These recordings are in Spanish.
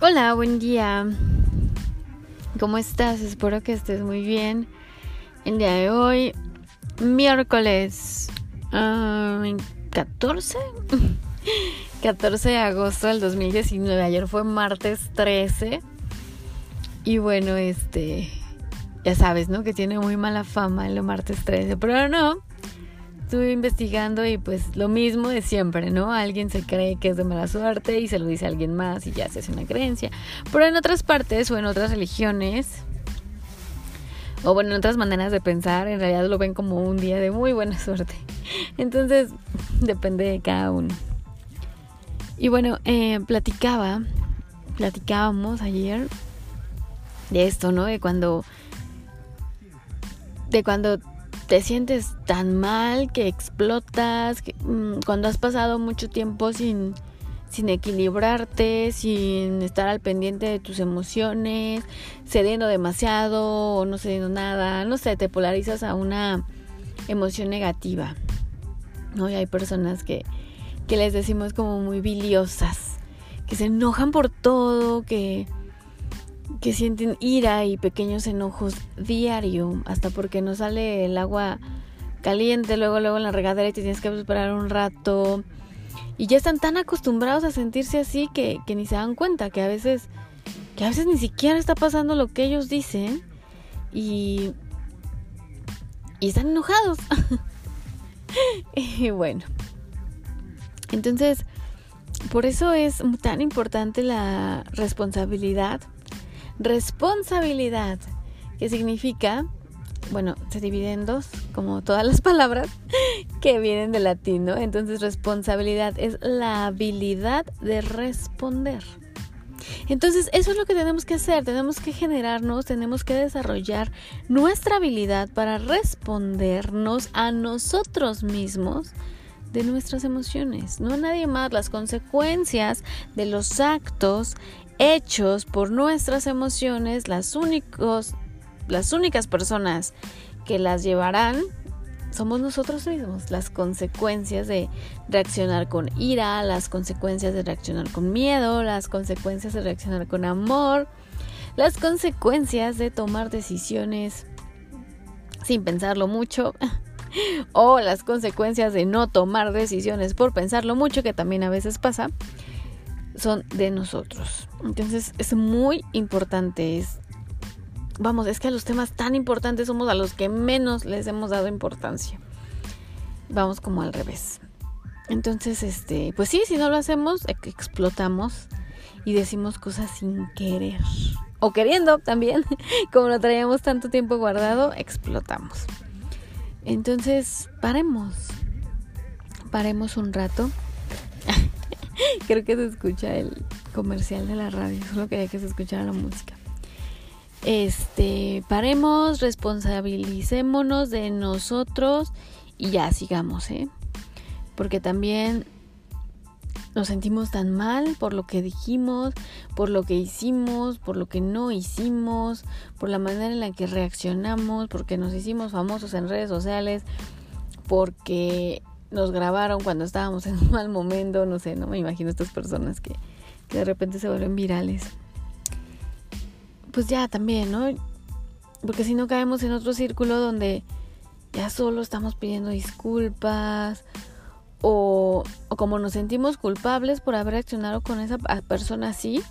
Hola, buen día. ¿Cómo estás? Espero que estés muy bien. El día de hoy, miércoles 14, 14 de agosto del 2019. Ayer fue martes 13. Y bueno, este, ya sabes, ¿no? Que tiene muy mala fama el martes 13. Pero no, estuve investigando y pues lo mismo de siempre, ¿no? Alguien se cree que es de mala suerte y se lo dice a alguien más y ya se hace una creencia. Pero en otras partes o en otras religiones, o bueno, en otras maneras de pensar, en realidad lo ven como un día de muy buena suerte. Entonces, depende de cada uno. Y bueno, eh, platicaba, platicábamos ayer de esto, ¿no? De cuando, de cuando te sientes tan mal que explotas, mm, cuando has pasado mucho tiempo sin, sin equilibrarte, sin estar al pendiente de tus emociones, cediendo demasiado o no cediendo nada, no sé, te polarizas a una emoción negativa. ¿no? Y hay personas que, que les decimos como muy biliosas, que se enojan por todo, que que sienten ira y pequeños enojos diario, hasta porque no sale el agua caliente, luego luego en la regadera y te tienes que esperar un rato. Y ya están tan acostumbrados a sentirse así que, que ni se dan cuenta que a veces que a veces ni siquiera está pasando lo que ellos dicen y y están enojados. y bueno. Entonces, por eso es tan importante la responsabilidad responsabilidad, que significa, bueno, se divide en dos, como todas las palabras que vienen del latín, ¿no? Entonces responsabilidad es la habilidad de responder. Entonces, eso es lo que tenemos que hacer, tenemos que generarnos, tenemos que desarrollar nuestra habilidad para respondernos a nosotros mismos de nuestras emociones, no a nadie más. Las consecuencias de los actos hechos por nuestras emociones, las, únicos, las únicas personas que las llevarán somos nosotros mismos. Las consecuencias de reaccionar con ira, las consecuencias de reaccionar con miedo, las consecuencias de reaccionar con amor, las consecuencias de tomar decisiones sin pensarlo mucho. o las consecuencias de no tomar decisiones por pensarlo mucho, que también a veces pasa son de nosotros. Entonces es muy importante. Vamos, es que a los temas tan importantes somos a los que menos les hemos dado importancia. Vamos como al revés. Entonces, este, pues sí, si no lo hacemos, explotamos y decimos cosas sin querer. O queriendo también, como lo traíamos tanto tiempo guardado, explotamos. Entonces, paremos. Paremos un rato Creo que se escucha el comercial de la radio. Solo quería que se escuchara la música. Este, paremos, responsabilicémonos de nosotros y ya sigamos, ¿eh? Porque también nos sentimos tan mal por lo que dijimos, por lo que hicimos, por lo que no hicimos, por la manera en la que reaccionamos, porque nos hicimos famosos en redes sociales, porque nos grabaron cuando estábamos en un mal momento, no sé, no me imagino estas personas que, de repente se vuelven virales. Pues ya también, ¿no? Porque si no caemos en otro círculo donde ya solo estamos pidiendo disculpas o, o como nos sentimos culpables por haber accionado con esa persona así,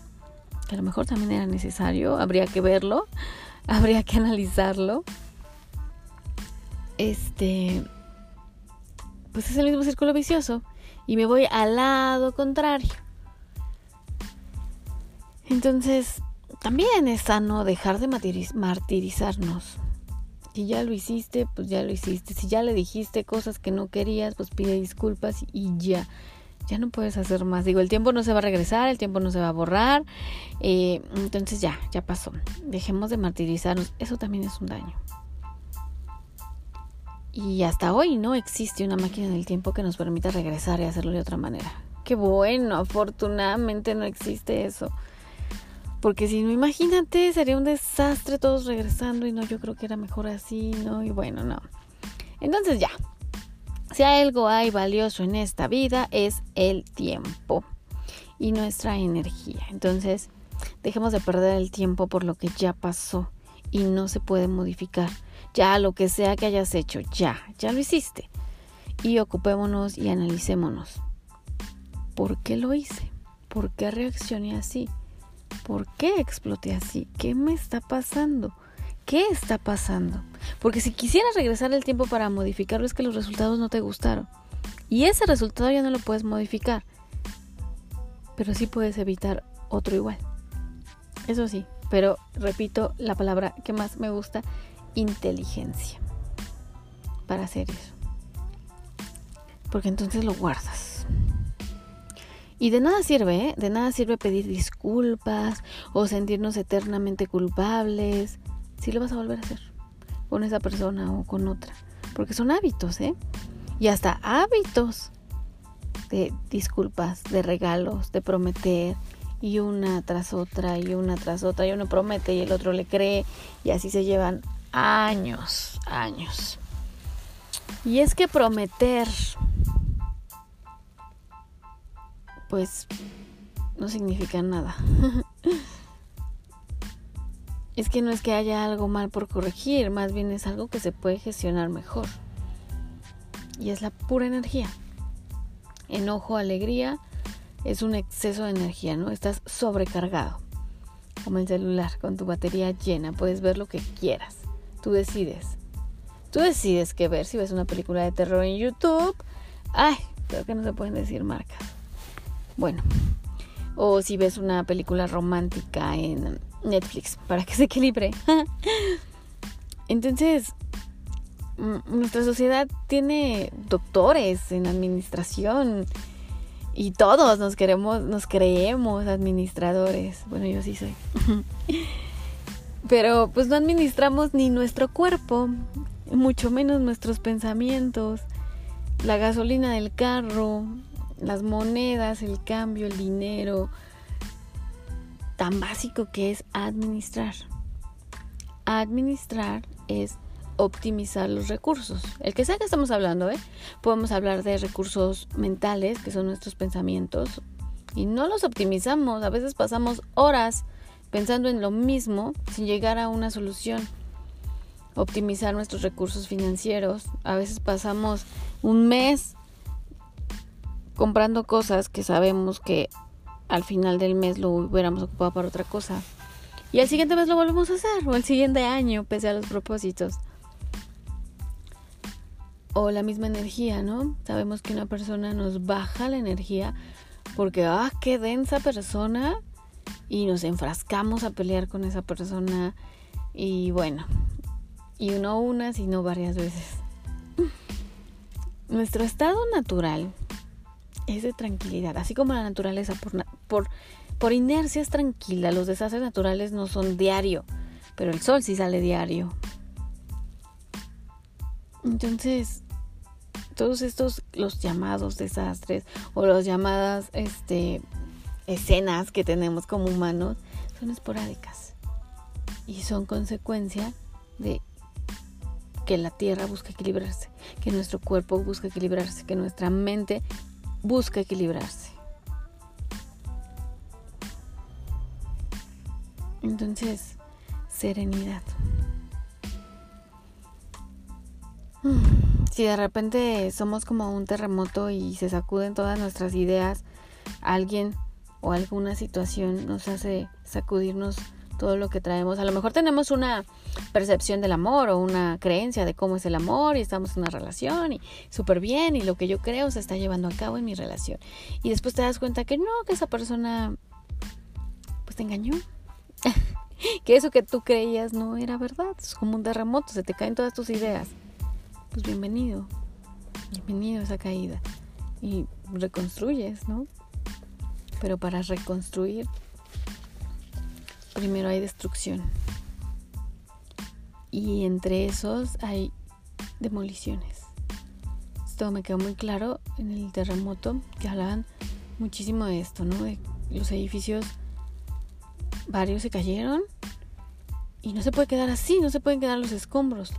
que a lo mejor también era necesario, habría que verlo, habría que analizarlo. Este, pues es el mismo círculo vicioso y me voy al lado contrario. Entonces, también es sano dejar de martirizarnos. Si ya lo hiciste, pues ya lo hiciste. Si ya le dijiste cosas que no querías, pues pide disculpas y ya. Ya no puedes hacer más. Digo, el tiempo no se va a regresar, el tiempo no se va a borrar. Eh, entonces ya, ya pasó. Dejemos de martirizarnos. Eso también es un daño. Y hasta hoy no existe una máquina del tiempo que nos permita regresar y hacerlo de otra manera. Qué bueno, afortunadamente no existe eso. Porque si no, imagínate, sería un desastre todos regresando y no, yo creo que era mejor así, ¿no? Y bueno, no. Entonces ya, si algo hay valioso en esta vida es el tiempo y nuestra energía. Entonces, Dejemos de perder el tiempo por lo que ya pasó y no se puede modificar. Ya lo que sea que hayas hecho, ya, ya lo hiciste. Y ocupémonos y analicémonos. ¿Por qué lo hice? ¿Por qué reaccioné así? ¿Por qué exploté así? ¿Qué me está pasando? ¿Qué está pasando? Porque si quisieras regresar el tiempo para modificarlo es que los resultados no te gustaron. Y ese resultado ya no lo puedes modificar. Pero sí puedes evitar otro igual. Eso sí, pero repito la palabra que más me gusta, inteligencia. Para hacer eso. Porque entonces lo guardas. Y de nada sirve, ¿eh? De nada sirve pedir disculpas o sentirnos eternamente culpables. Si lo vas a volver a hacer con esa persona o con otra. Porque son hábitos, ¿eh? Y hasta hábitos de disculpas, de regalos, de prometer. Y una tras otra, y una tras otra. Y uno promete y el otro le cree. Y así se llevan años, años. Y es que prometer pues no significa nada. es que no es que haya algo mal por corregir, más bien es algo que se puede gestionar mejor. Y es la pura energía. Enojo, alegría, es un exceso de energía, ¿no? Estás sobrecargado. Como el celular, con tu batería llena, puedes ver lo que quieras. Tú decides. Tú decides qué ver. Si ves una película de terror en YouTube, ay, creo que no se pueden decir marcas bueno, o si ves una película romántica en Netflix para que se equilibre. Entonces, mm, nuestra sociedad tiene doctores en administración y todos nos queremos, nos creemos administradores. Bueno, yo sí soy. Pero pues no administramos ni nuestro cuerpo, mucho menos nuestros pensamientos, la gasolina del carro, las monedas, el cambio, el dinero, tan básico que es administrar. Administrar es optimizar los recursos. El que sea que estamos hablando, ¿eh? Podemos hablar de recursos mentales, que son nuestros pensamientos, y no los optimizamos. A veces pasamos horas pensando en lo mismo sin llegar a una solución. Optimizar nuestros recursos financieros. A veces pasamos un mes comprando cosas que sabemos que al final del mes lo hubiéramos ocupado para otra cosa. Y al siguiente mes lo volvemos a hacer, o el siguiente año, pese a los propósitos. O la misma energía, ¿no? Sabemos que una persona nos baja la energía porque, ah, qué densa persona. Y nos enfrascamos a pelear con esa persona. Y bueno, y no una, sino varias veces. Nuestro estado natural es de tranquilidad, así como la naturaleza por, por, por inercia es tranquila, los desastres naturales no son diario, pero el sol sí sale diario. Entonces, todos estos, los llamados desastres o las llamadas este, escenas que tenemos como humanos, son esporádicas y son consecuencia de que la tierra busca equilibrarse, que nuestro cuerpo busca equilibrarse, que nuestra mente busca equilibrarse. Entonces, serenidad. Si de repente somos como un terremoto y se sacuden todas nuestras ideas, alguien o alguna situación nos hace sacudirnos todo lo que traemos. A lo mejor tenemos una percepción del amor o una creencia de cómo es el amor y estamos en una relación y súper bien y lo que yo creo se está llevando a cabo en mi relación. Y después te das cuenta que no, que esa persona pues te engañó. que eso que tú creías no era verdad. Es como un terremoto, se te caen todas tus ideas. Pues bienvenido. Bienvenido a esa caída. Y reconstruyes, ¿no? Pero para reconstruir primero hay destrucción. Y entre esos hay demoliciones. Esto me quedó muy claro en el terremoto que hablaban muchísimo de esto, ¿no? De los edificios, varios se cayeron y no se puede quedar así, no se pueden quedar los escombros.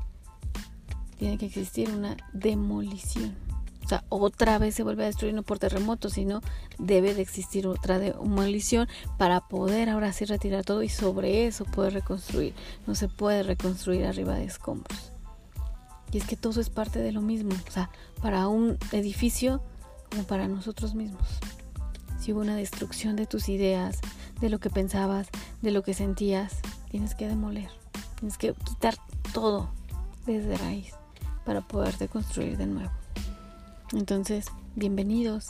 Tiene que existir una demolición. O sea, otra vez se vuelve a destruir no por terremoto, sino debe de existir otra demolición para poder ahora sí retirar todo y sobre eso poder reconstruir. No se puede reconstruir arriba de escombros. Y es que todo es parte de lo mismo, o sea, para un edificio como para nosotros mismos. Si hubo una destrucción de tus ideas, de lo que pensabas, de lo que sentías, tienes que demoler, tienes que quitar todo desde raíz para poderte construir de nuevo. Entonces, bienvenidos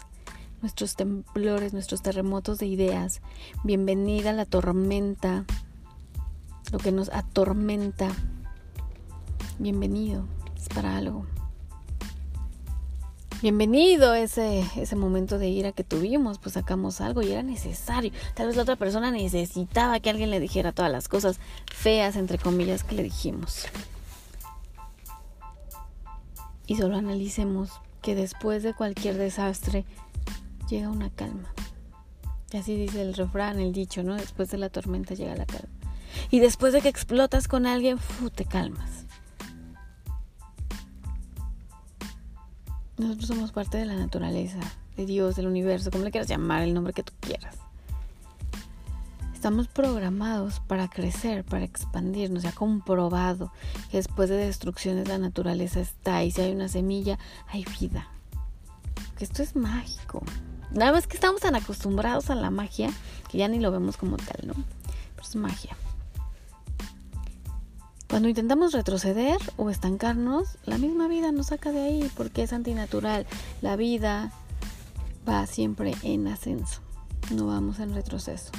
nuestros temblores, nuestros terremotos de ideas. Bienvenida la tormenta, lo que nos atormenta. Bienvenido, es para algo. Bienvenido ese, ese momento de ira que tuvimos, pues sacamos algo y era necesario. Tal vez la otra persona necesitaba que alguien le dijera todas las cosas feas, entre comillas, que le dijimos. Y solo analicemos que después de cualquier desastre llega una calma. Así dice el refrán, el dicho, ¿no? Después de la tormenta llega la calma. Y después de que explotas con alguien, te calmas. Nosotros somos parte de la naturaleza, de Dios, del universo, como le quieras llamar, el nombre que tú quieras. Estamos programados para crecer, para expandirnos. Se ha comprobado que después de destrucciones la naturaleza está y si hay una semilla, hay vida. Que esto es mágico. Nada más que estamos tan acostumbrados a la magia que ya ni lo vemos como tal, ¿no? Pero es magia. Cuando intentamos retroceder o estancarnos, la misma vida nos saca de ahí porque es antinatural. La vida va siempre en ascenso, no vamos en retroceso.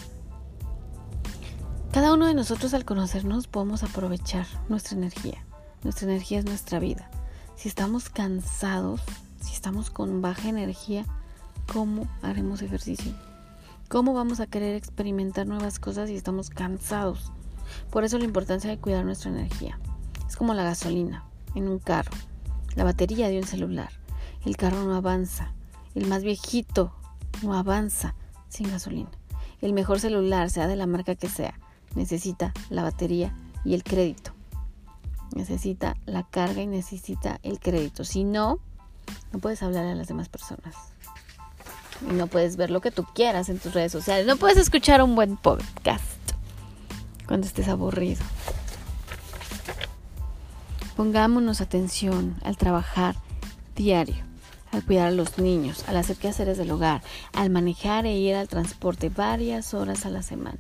Cada uno de nosotros al conocernos podemos aprovechar nuestra energía. Nuestra energía es nuestra vida. Si estamos cansados, si estamos con baja energía, ¿cómo haremos ejercicio? ¿Cómo vamos a querer experimentar nuevas cosas si estamos cansados? Por eso la importancia de cuidar nuestra energía. Es como la gasolina en un carro, la batería de un celular. El carro no avanza. El más viejito no avanza sin gasolina. El mejor celular, sea de la marca que sea, necesita la batería y el crédito. Necesita la carga y necesita el crédito. Si no, no puedes hablar a las demás personas. Y no puedes ver lo que tú quieras en tus redes sociales. No puedes escuchar un buen podcast cuando estés aburrido. Pongámonos atención al trabajar diario, al cuidar a los niños, al hacer quehaceres del hogar, al manejar e ir al transporte varias horas a la semana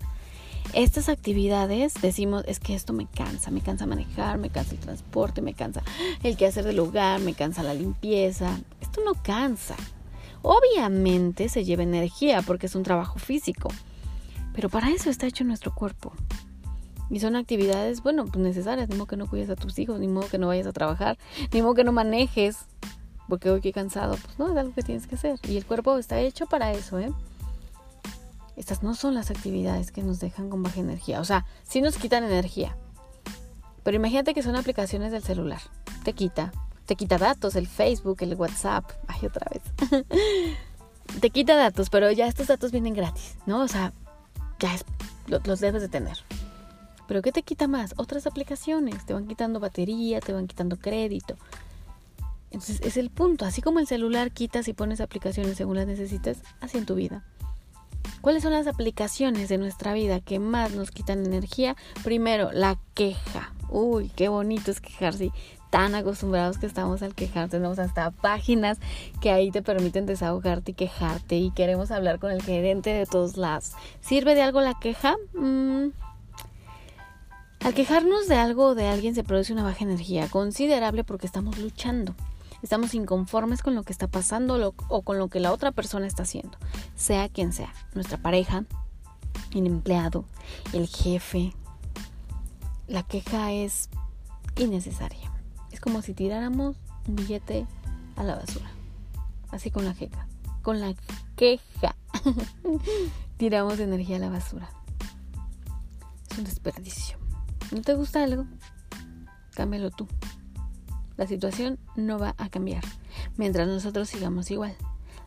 estas actividades decimos, es que esto me cansa, me cansa manejar, me cansa el transporte, me cansa el quehacer del hogar, me cansa la limpieza. Esto no cansa. Obviamente se lleva energía porque es un trabajo físico, pero para eso está hecho nuestro cuerpo. Y son actividades, bueno, pues necesarias, ni modo que no cuides a tus hijos, ni modo que no vayas a trabajar, ni modo que no manejes, porque hoy que cansado, pues no, es algo que tienes que hacer. Y el cuerpo está hecho para eso, ¿eh? Estas no son las actividades que nos dejan con baja energía. O sea, sí nos quitan energía. Pero imagínate que son aplicaciones del celular. Te quita. Te quita datos, el Facebook, el WhatsApp. Ay, otra vez. te quita datos, pero ya estos datos vienen gratis, ¿no? O sea, ya los debes de tener. Pero ¿qué te quita más? Otras aplicaciones. Te van quitando batería, te van quitando crédito. Entonces es el punto. Así como el celular quitas y pones aplicaciones según las necesites, así en tu vida. ¿Cuáles son las aplicaciones de nuestra vida que más nos quitan energía? Primero, la queja. Uy, qué bonito es quejarse. Tan acostumbrados que estamos al quejar. Tenemos hasta páginas que ahí te permiten desahogarte y quejarte. Y queremos hablar con el gerente de todos lados. ¿Sirve de algo la queja? Mm. Al quejarnos de algo o de alguien se produce una baja energía considerable porque estamos luchando estamos inconformes con lo que está pasando o con lo que la otra persona está haciendo, sea quien sea, nuestra pareja, el empleado, el jefe. La queja es innecesaria. Es como si tiráramos un billete a la basura. Así con la queja. Con la queja. Tiramos energía a la basura. Es un desperdicio. ¿No te gusta algo? Cámbialo tú la situación no va a cambiar mientras nosotros sigamos igual.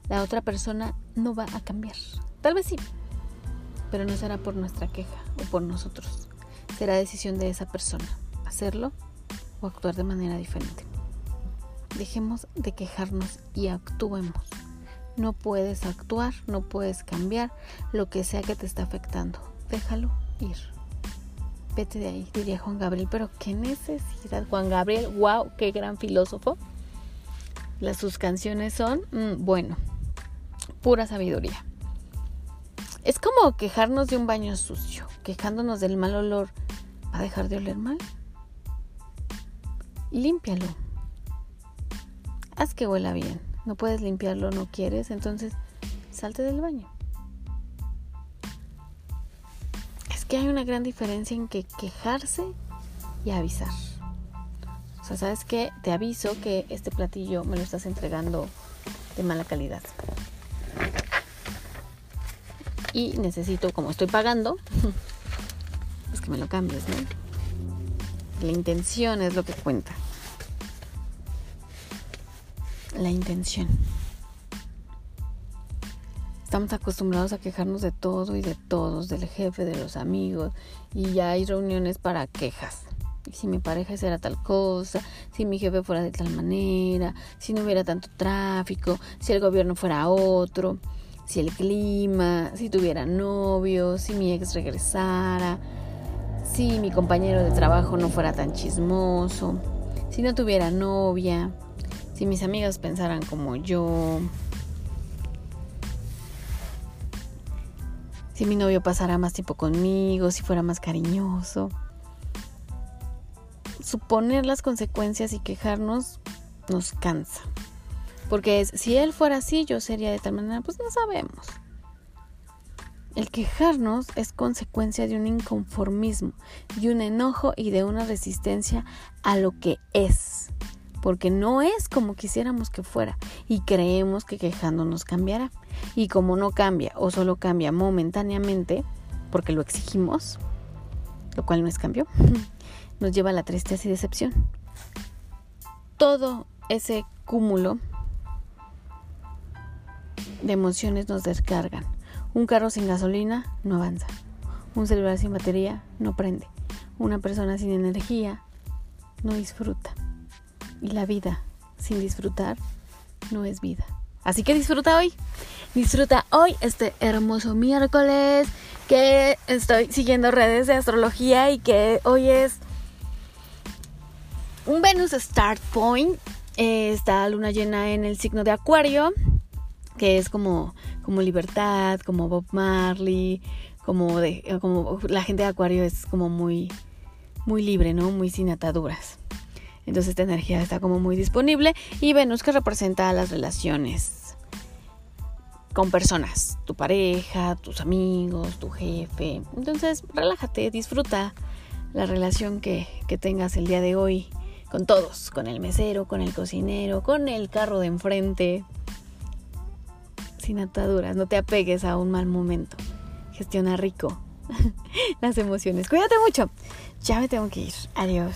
La otra persona no va a cambiar. Tal vez sí, pero no será por nuestra queja o por nosotros. Será decisión de esa persona hacerlo o actuar de manera diferente. dejemos de quejarnos y actuemos. No puedes actuar, no puedes cambiar lo que sea que te está afectando. Déjalo ir. Vete de ahí, diría Juan Gabriel. Pero qué necesidad, Juan Gabriel. Wow, qué gran filósofo. Las sus canciones son, mm, bueno, pura sabiduría. Es como quejarnos de un baño sucio, quejándonos del mal olor. ¿Va a dejar de oler mal? Límpialo. Haz que huela bien. No puedes limpiarlo, no quieres, entonces salte del baño. Que hay una gran diferencia en que quejarse y avisar. O sea, ¿sabes qué? Te aviso que este platillo me lo estás entregando de mala calidad. Y necesito, como estoy pagando, pues que me lo cambies, ¿no? La intención es lo que cuenta la intención. Estamos acostumbrados a quejarnos de todo y de todos, del jefe, de los amigos, y ya hay reuniones para quejas. Si mi pareja hiciera tal cosa, si mi jefe fuera de tal manera, si no hubiera tanto tráfico, si el gobierno fuera otro, si el clima, si tuviera novio, si mi ex regresara, si mi compañero de trabajo no fuera tan chismoso, si no tuviera novia, si mis amigas pensaran como yo, si mi novio pasara más tiempo conmigo, si fuera más cariñoso. Suponer las consecuencias y quejarnos nos cansa. Porque si él fuera así, yo sería de tal manera, pues no sabemos. El quejarnos es consecuencia de un inconformismo, de un enojo y de una resistencia a lo que es porque no es como quisiéramos que fuera y creemos que quejándonos cambiará. Y como no cambia o solo cambia momentáneamente, porque lo exigimos, lo cual no es cambio, nos lleva a la tristeza y decepción. Todo ese cúmulo de emociones nos descargan. Un carro sin gasolina no avanza. Un celular sin batería no prende. Una persona sin energía no disfruta. Y la vida sin disfrutar no es vida. Así que disfruta hoy. Disfruta hoy este hermoso miércoles que estoy siguiendo redes de astrología y que hoy es un Venus Start Point. Eh, está luna llena en el signo de Acuario, que es como, como libertad, como Bob Marley, como, de, como la gente de Acuario es como muy, muy libre, ¿no? Muy sin ataduras. Entonces esta energía está como muy disponible. Y Venus que representa las relaciones con personas, tu pareja, tus amigos, tu jefe. Entonces relájate, disfruta la relación que, que tengas el día de hoy con todos, con el mesero, con el cocinero, con el carro de enfrente. Sin ataduras, no te apegues a un mal momento. Gestiona rico las emociones. Cuídate mucho. Ya me tengo que ir. Adiós.